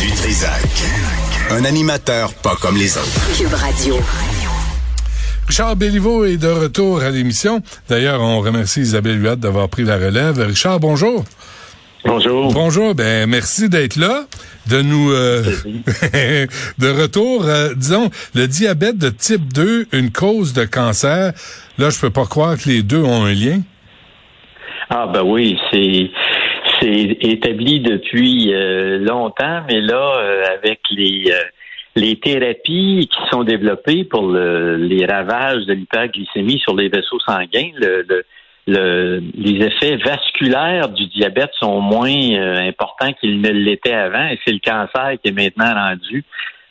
Du Trisac. Un animateur pas comme les autres. Cube Radio. Richard Béliveau est de retour à l'émission. D'ailleurs, on remercie Isabelle Huat d'avoir pris la relève. Richard, bonjour. Bonjour. Bonjour, ben merci d'être là, de nous euh, de retour. Euh, disons, le diabète de type 2, une cause de cancer. Là, je peux pas croire que les deux ont un lien. Ah ben oui, c'est c'est établi depuis euh, longtemps, mais là, avec les les thérapies qui sont développées pour les ravages de l'hyperglycémie sur les vaisseaux sanguins, le, les effets vasculaires du diabète sont moins euh, importants qu'ils ne l'étaient avant, et c'est le cancer qui est maintenant rendu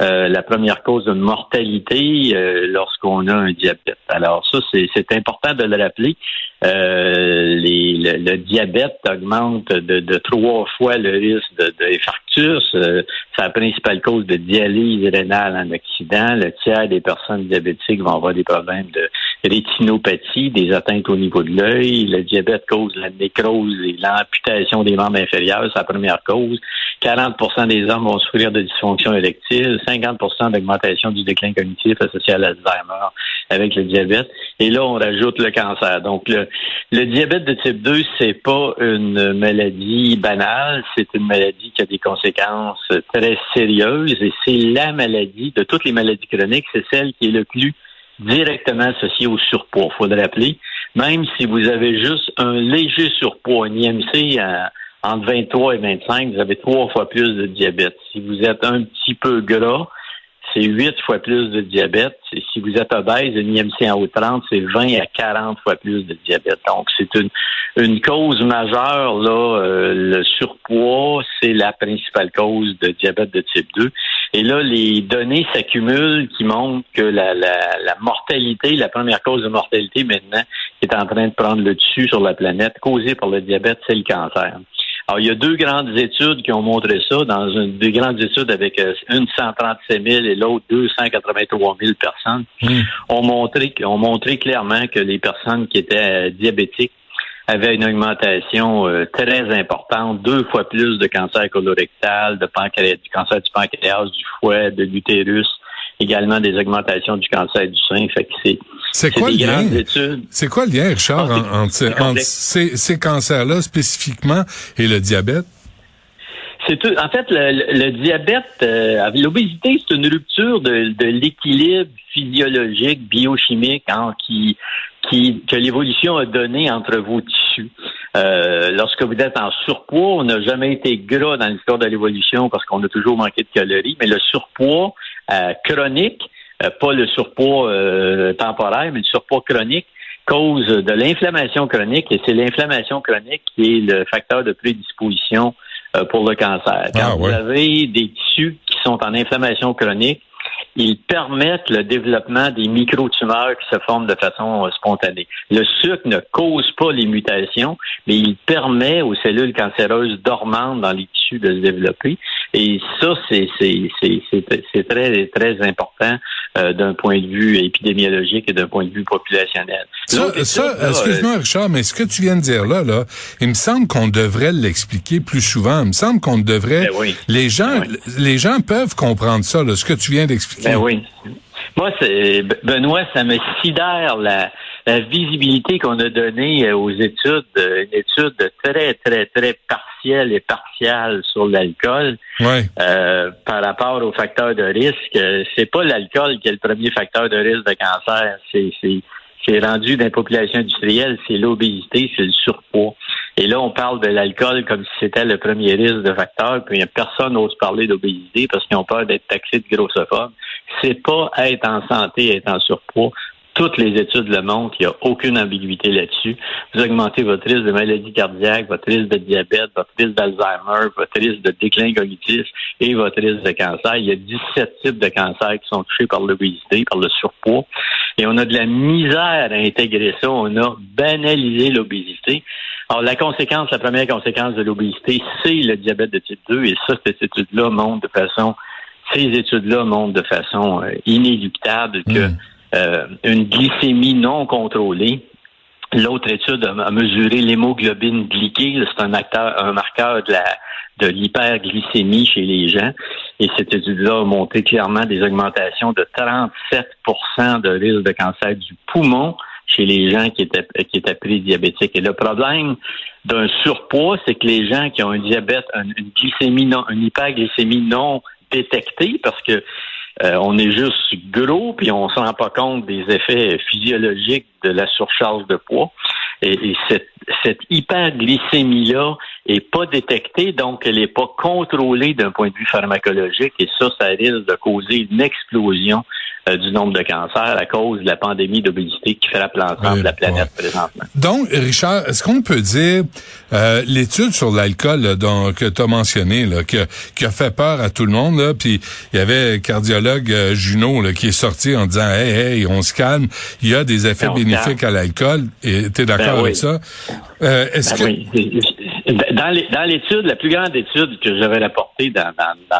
euh, la première cause de mortalité euh, lorsqu'on a un diabète. Alors ça, c'est important de le rappeler. Euh, les, le, diabète augmente de, de, trois fois le risque d'infarctus. De, c'est la principale cause de dialyse rénale en Occident. Le tiers des personnes diabétiques vont avoir des problèmes de rétinopathie, des atteintes au niveau de l'œil. Le diabète cause la nécrose et l'amputation des membres inférieurs, c'est la première cause. 40% des hommes vont souffrir de dysfonction érectile, 50% d'augmentation du déclin cognitif associé à l'Alzheimer avec le diabète. Et là, on rajoute le cancer. Donc, le, le diabète de type 2, c'est pas une maladie banale, c'est une maladie qui a des conséquences très sérieuses et c'est la maladie de toutes les maladies chroniques, c'est celle qui est le plus directement associée au surpoids. Il faut le rappeler. Même si vous avez juste un léger surpoids, un IMC entre 23 et 25, vous avez trois fois plus de diabète. Si vous êtes un petit peu gras, c'est huit fois plus de diabète. Et si vous êtes obèse, une IMC en haut de 30, c'est 20 à 40 fois plus de diabète. Donc, c'est une, une cause majeure, là, euh, le surpoids, c'est la principale cause de diabète de type 2. Et là, les données s'accumulent qui montrent que la, la, la mortalité, la première cause de mortalité maintenant, est en train de prendre le dessus sur la planète, causée par le diabète, c'est le cancer. Alors, il y a deux grandes études qui ont montré ça, dans une, deux grandes études avec euh, une 137 000 et l'autre 283 000 personnes, hmm. ont montré, ont montré clairement que les personnes qui étaient euh, diabétiques avaient une augmentation euh, très importante, deux fois plus de cancer colorectal, de pancréas, du cancer du pancréas, du foie, de l'utérus, également des augmentations du cancer du sein. Fait que c'est c'est quoi le lien? C'est quoi le lien, Richard, ah, entre, ces, cancers-là spécifiquement et le diabète? C'est tout. En fait, le, diabète, euh, l'obésité, c'est une rupture de, l'équilibre physiologique, biochimique, hein, qui, qui, que l'évolution a donné entre vos tissus. Euh, lorsque vous êtes en surpoids, on n'a jamais été gras dans l'histoire de l'évolution parce qu'on a toujours manqué de calories, mais le surpoids euh, chronique, euh, pas le surpoids euh, temporaire, mais le surpoids chronique, cause de l'inflammation chronique, et c'est l'inflammation chronique qui est le facteur de prédisposition pour le cancer. Quand ah, vous avez des tissus qui sont en inflammation chronique, ils permettent le développement des micro-tumeurs qui se forment de façon spontanée. Le sucre ne cause pas les mutations, mais il permet aux cellules cancéreuses dormantes dans les tissus de se développer. Et ça, c'est très, très important euh, d'un point de vue épidémiologique et d'un point de vue populationnel. Ça, excuse-moi, Richard, mais ce que tu viens de dire là, là, il me semble qu'on devrait l'expliquer plus souvent. Il me semble qu'on devrait. Ben les gens, ben les gens peuvent comprendre ça, là, ce que tu viens d'expliquer. Ben oui. Moi, c'est Benoît, ça me sidère la, la visibilité qu'on a donnée euh, aux études, euh, une étude très, très, très partielle et partiale sur l'alcool euh, par rapport aux facteurs de risque. C'est pas l'alcool qui est le premier facteur de risque de cancer. C'est, c'est, rendu dans la population industrielle, c'est l'obésité, c'est le surpoids. Et là, on parle de l'alcool comme si c'était le premier risque de facteur, puis personne n'ose parler d'obésité parce qu'ils ont peur d'être taxés de grossophobes. C'est pas être en santé, être en surpoids. Toutes les études le montrent, il n'y a aucune ambiguïté là-dessus. Vous augmentez votre risque de maladie cardiaque, votre risque de diabète, votre risque d'Alzheimer, votre risque de déclin cognitif et votre risque de cancer. Il y a 17 types de cancers qui sont touchés par l'obésité, par le surpoids. Et on a de la misère à intégrer ça. On a banalisé l'obésité. Alors, la conséquence, la première conséquence de l'obésité, c'est le diabète de type 2. Et ça, cette étude-là montre de façon, ces études-là montrent de façon euh, inéluctable que hmm. Euh, une glycémie non contrôlée L'autre étude a mesuré l'hémoglobine glyquée. C'est un, acteur, un marqueur de la de l'hyperglycémie chez les gens. Et cette étude-là a montré clairement des augmentations de 37% de risque de cancer du poumon chez les gens qui étaient, qui étaient pré-diabétiques. Et le problème d'un surpoids, c'est que les gens qui ont un diabète, une glycémie non, une hyperglycémie non détectée, parce que euh, on est juste gros, puis on ne se rend pas compte des effets physiologiques de la surcharge de poids. Et, cette, cette hyperglycémie-là est pas détectée, donc elle n'est pas contrôlée d'un point de vue pharmacologique, et ça, ça risque de causer une explosion euh, du nombre de cancers à cause de la pandémie d'obésité qui frappe l'ensemble de la planète présentement. Donc, Richard, est-ce qu'on peut dire euh, l'étude sur l'alcool que tu as mentionné, là, qui, a, fait peur à tout le monde, là, puis il y avait cardiologue euh, Junot là, qui est sorti en disant Hey, hey, on se calme, il y a des effets bénéfiques à l'alcool. Et tu es d'accord ben avec ça? Euh, est-ce ben que... Dans l'étude, la plus grande étude que j'avais rapportée dans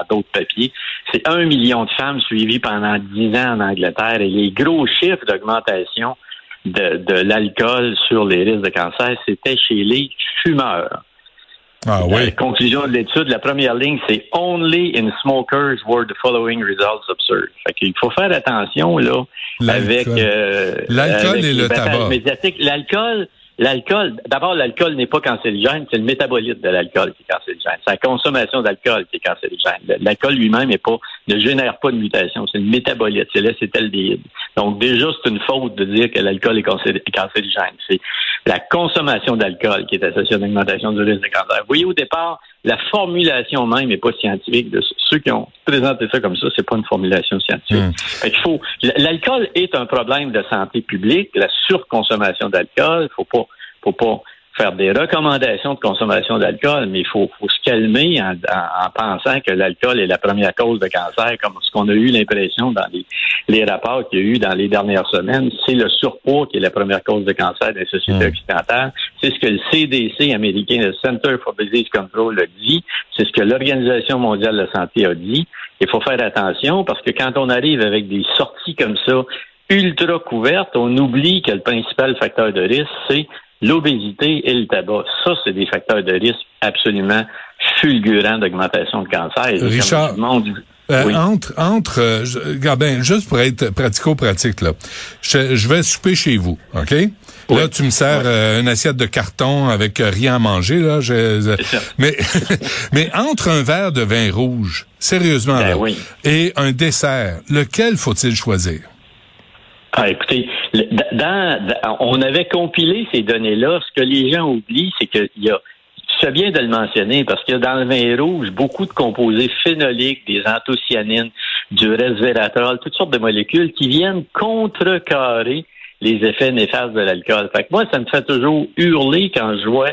d'autres papiers, c'est un million de femmes suivies pendant dix ans en Angleterre et les gros chiffres d'augmentation de, de l'alcool sur les risques de cancer, c'était chez les fumeurs. Ah, oui. La conclusion de l'étude, la première ligne, c'est Only in smokers were the following results observed. Fait qu'il faut faire attention là avec euh, l'alcool et le tabac. L'alcool, L'alcool, d'abord, l'alcool n'est pas cancérigène, c'est le métabolite de l'alcool qui est cancérigène. C'est la consommation d'alcool qui est cancérigène. L'alcool lui-même pas, ne génère pas de mutation, c'est le métabolite, c'est l'acétaldéhyde. Donc déjà, c'est une faute de dire que l'alcool est cancérigène. C'est la consommation d'alcool qui est associée à l'augmentation du risque de cancer. Vous voyez, au départ, la formulation même n'est pas scientifique. De ceux qui ont présenté ça comme ça, c'est pas une formulation scientifique. Hmm. Il faut, l'alcool est un problème de santé publique. La surconsommation d'alcool, faut pas, faut pas faire des recommandations de consommation d'alcool, mais il faut, faut, se calmer en, pensant que l'alcool est la première cause de cancer, comme ce qu'on a eu l'impression dans les, les rapports qu'il y a eu dans les dernières semaines. C'est le surpoids qui est la première cause de cancer des sociétés mmh. occidentales. C'est ce que le CDC américain, le Center for Disease Control, a dit. C'est ce que l'Organisation mondiale de la santé a dit. Il faut faire attention parce que quand on arrive avec des sorties comme ça, ultra couvertes, on oublie que le principal facteur de risque, c'est l'obésité et le tabac. Ça, c'est des facteurs de risque absolument fulgurants d'augmentation de cancer. Richard, euh, entre, entre, euh, ben, juste pour être pratico-pratique, là, je, vais souper chez vous, OK? Là, tu me sers euh, une assiette de carton avec rien à manger, là. mais, mais entre un verre de vin rouge, sérieusement, ben et un dessert, lequel faut-il choisir? Ah, écoutez, dans, on avait compilé ces données-là. Ce que les gens oublient, c'est qu'il y a c'est bien de le mentionner parce qu'il y a dans le vin rouge beaucoup de composés phénoliques, des anthocyanines, du resveratrol, toutes sortes de molécules qui viennent contrecarrer les effets néfastes de l'alcool. Fait que moi, ça me fait toujours hurler quand je vois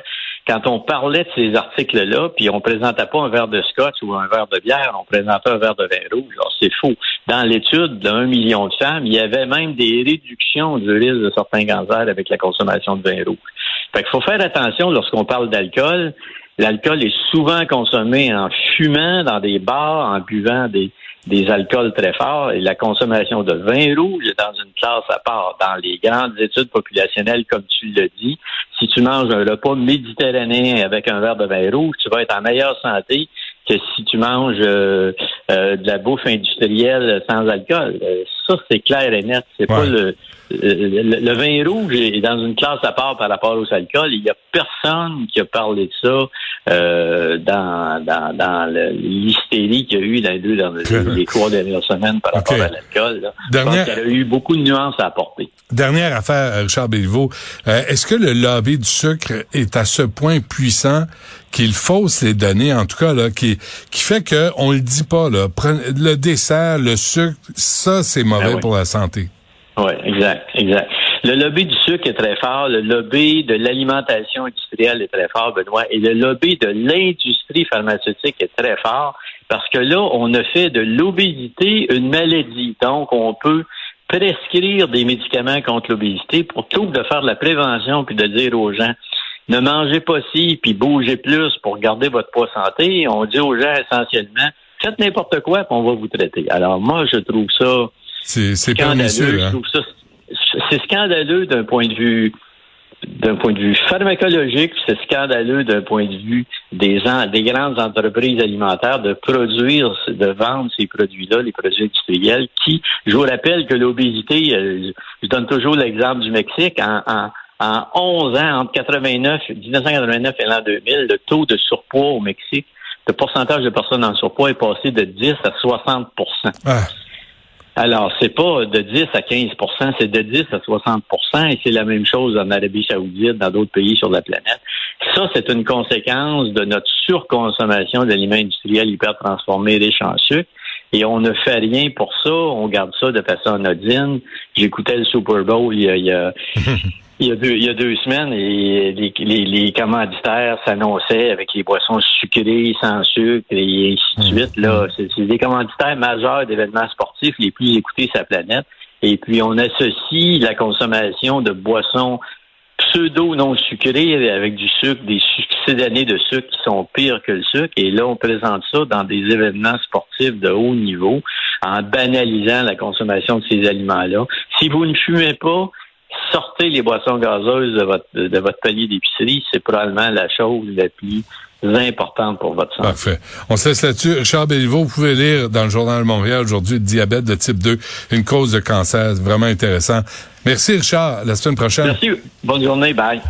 quand on parlait de ces articles-là, puis on présentait pas un verre de scotch ou un verre de bière, on présentait un verre de vin rouge. Alors, c'est faux. Dans l'étude d'un million de femmes, il y avait même des réductions du risque de certains cancers avec la consommation de vin rouge. Fait qu'il faut faire attention lorsqu'on parle d'alcool. L'alcool est souvent consommé en fumant dans des bars, en buvant des, des alcools très forts et la consommation de vin rouge est dans une classe à part. Dans les grandes études populationnelles, comme tu le dis, si tu manges un repas méditerranéen avec un verre de vin rouge, tu vas être en meilleure santé que si tu manges euh, euh, de la bouffe industrielle sans alcool. Euh, ça, c'est clair et net. C'est pas le, le, vin rouge est dans une classe à part par rapport aux alcools. Il n'y a personne qui a parlé de ça euh, dans, dans, dans l'hystérie qu'il y a eu dans les deux dans les trois dernières semaines par rapport à l'alcool. Dernière... Il y a eu beaucoup de nuances à apporter. Dernière affaire, Richard Béliveau. Euh, est-ce que le lobby du sucre est à ce point puissant qu'il fausse les données, en tout cas, là, qui, qui fait que on le dit pas, là. Le dessert, le sucre, ça, c'est mauvais ben pour la santé. Oui, exact, exact. Le lobby du sucre est très fort, le lobby de l'alimentation industrielle est très fort, Benoît, et le lobby de l'industrie pharmaceutique est très fort parce que là, on a fait de l'obésité une maladie. Donc, on peut prescrire des médicaments contre l'obésité pour tout de faire de la prévention puis de dire aux gens ne mangez pas ci puis bougez plus pour garder votre poids santé. On dit aux gens essentiellement faites n'importe quoi puis on va vous traiter. Alors moi, je trouve ça c'est scandaleux. Hein? C'est scandaleux d'un point de vue d'un point de vue pharmacologique, c'est scandaleux d'un point de vue des, des grandes entreprises alimentaires de produire, de vendre ces produits-là, les produits industriels, qui, je vous rappelle que l'obésité, euh, je donne toujours l'exemple du Mexique, en, en, en 11 ans, entre 89, 1989 et l'an 2000, le taux de surpoids au Mexique, le pourcentage de personnes en surpoids est passé de 10 à 60 ah. Alors, c'est pas de 10 à 15% c'est de 10 à 60% et c'est la même chose en Arabie saoudite, dans d'autres pays sur la planète. Ça, c'est une conséquence de notre surconsommation d'aliments industriels hyper transformés riches en sucre. Et on ne fait rien pour ça, on garde ça de façon anodine. J'écoutais le Super Bowl il y a, il y a deux, il y a deux semaines, et les, les, les commanditaires s'annonçaient avec les boissons sucrées, sans sucre, et ainsi de suite. Là, c'est, des commanditaires majeurs d'événements sportifs les plus écoutés sur la planète. Et puis, on associe la consommation de boissons pseudo non sucrées avec du sucre, des succès d'années de sucre qui sont pires que le sucre. Et là, on présente ça dans des événements sportifs de haut niveau en banalisant la consommation de ces aliments-là. Si vous ne fumez pas, sortez les boissons gazeuses de votre, de votre panier d'épicerie. C'est probablement la chose la plus importante pour votre santé. Parfait. On se laisse là-dessus. Richard Béliveau, vous pouvez lire dans le Journal de Montréal aujourd'hui diabète de type 2, une cause de cancer. vraiment intéressant. Merci Richard. La semaine prochaine. Merci. Bonne journée. Bye.